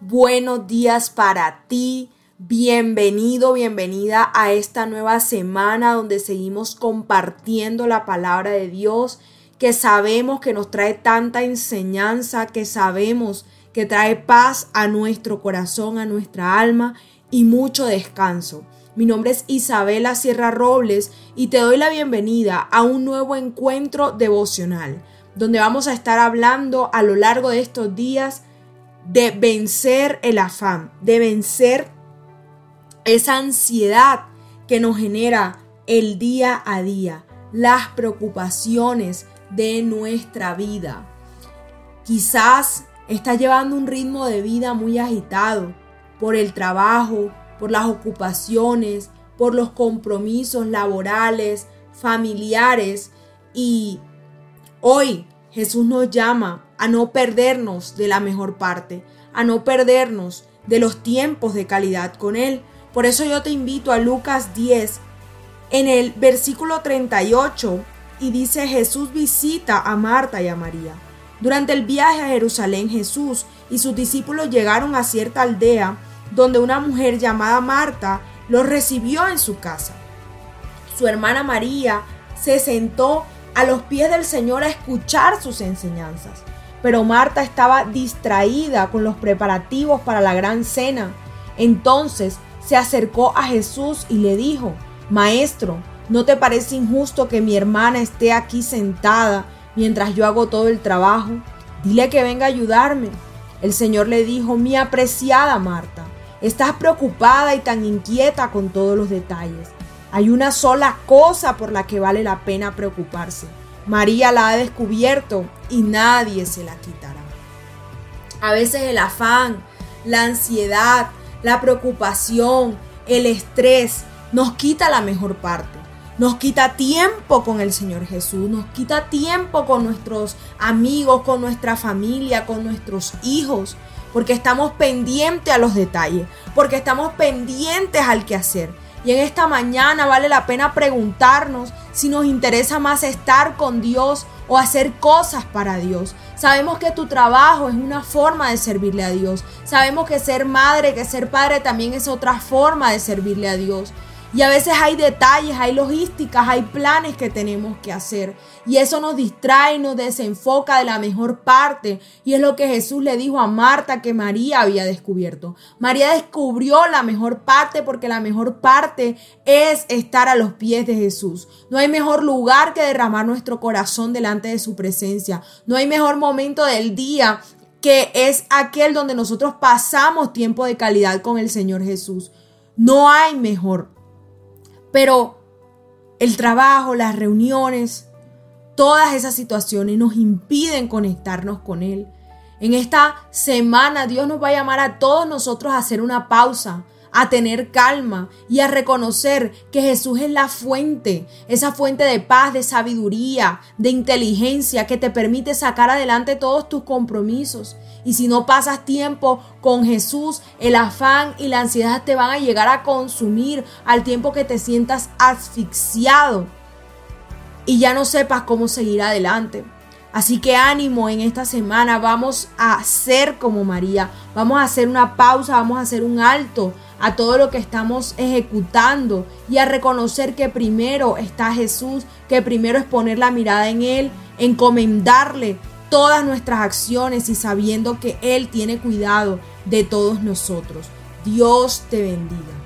Buenos días para ti. Bienvenido, bienvenida a esta nueva semana donde seguimos compartiendo la palabra de Dios que sabemos que nos trae tanta enseñanza, que sabemos que trae paz a nuestro corazón, a nuestra alma y mucho descanso. Mi nombre es Isabela Sierra Robles y te doy la bienvenida a un nuevo encuentro devocional donde vamos a estar hablando a lo largo de estos días de vencer el afán, de vencer esa ansiedad que nos genera el día a día, las preocupaciones de nuestra vida. Quizás estás llevando un ritmo de vida muy agitado por el trabajo, por las ocupaciones, por los compromisos laborales, familiares y Hoy Jesús nos llama a no perdernos de la mejor parte, a no perdernos de los tiempos de calidad con Él. Por eso yo te invito a Lucas 10, en el versículo 38, y dice Jesús visita a Marta y a María. Durante el viaje a Jerusalén, Jesús y sus discípulos llegaron a cierta aldea donde una mujer llamada Marta los recibió en su casa. Su hermana María se sentó a los pies del Señor a escuchar sus enseñanzas. Pero Marta estaba distraída con los preparativos para la gran cena. Entonces se acercó a Jesús y le dijo, Maestro, ¿no te parece injusto que mi hermana esté aquí sentada mientras yo hago todo el trabajo? Dile que venga a ayudarme. El Señor le dijo, mi apreciada Marta, estás preocupada y tan inquieta con todos los detalles. Hay una sola cosa por la que vale la pena preocuparse. María la ha descubierto y nadie se la quitará. A veces el afán, la ansiedad, la preocupación, el estrés nos quita la mejor parte. Nos quita tiempo con el Señor Jesús, nos quita tiempo con nuestros amigos, con nuestra familia, con nuestros hijos, porque estamos pendientes a los detalles, porque estamos pendientes al que hacer y en esta mañana vale la pena preguntarnos si nos interesa más estar con Dios o hacer cosas para Dios. Sabemos que tu trabajo es una forma de servirle a Dios. Sabemos que ser madre, que ser padre también es otra forma de servirle a Dios. Y a veces hay detalles, hay logísticas, hay planes que tenemos que hacer. Y eso nos distrae, nos desenfoca de la mejor parte. Y es lo que Jesús le dijo a Marta que María había descubierto. María descubrió la mejor parte porque la mejor parte es estar a los pies de Jesús. No hay mejor lugar que derramar nuestro corazón delante de su presencia. No hay mejor momento del día que es aquel donde nosotros pasamos tiempo de calidad con el Señor Jesús. No hay mejor. Pero el trabajo, las reuniones, todas esas situaciones nos impiden conectarnos con Él. En esta semana Dios nos va a llamar a todos nosotros a hacer una pausa, a tener calma y a reconocer que Jesús es la fuente, esa fuente de paz, de sabiduría, de inteligencia que te permite sacar adelante todos tus compromisos. Y si no pasas tiempo con Jesús, el afán y la ansiedad te van a llegar a consumir al tiempo que te sientas asfixiado y ya no sepas cómo seguir adelante. Así que ánimo en esta semana, vamos a ser como María, vamos a hacer una pausa, vamos a hacer un alto a todo lo que estamos ejecutando y a reconocer que primero está Jesús, que primero es poner la mirada en Él, encomendarle todas nuestras acciones y sabiendo que Él tiene cuidado de todos nosotros. Dios te bendiga.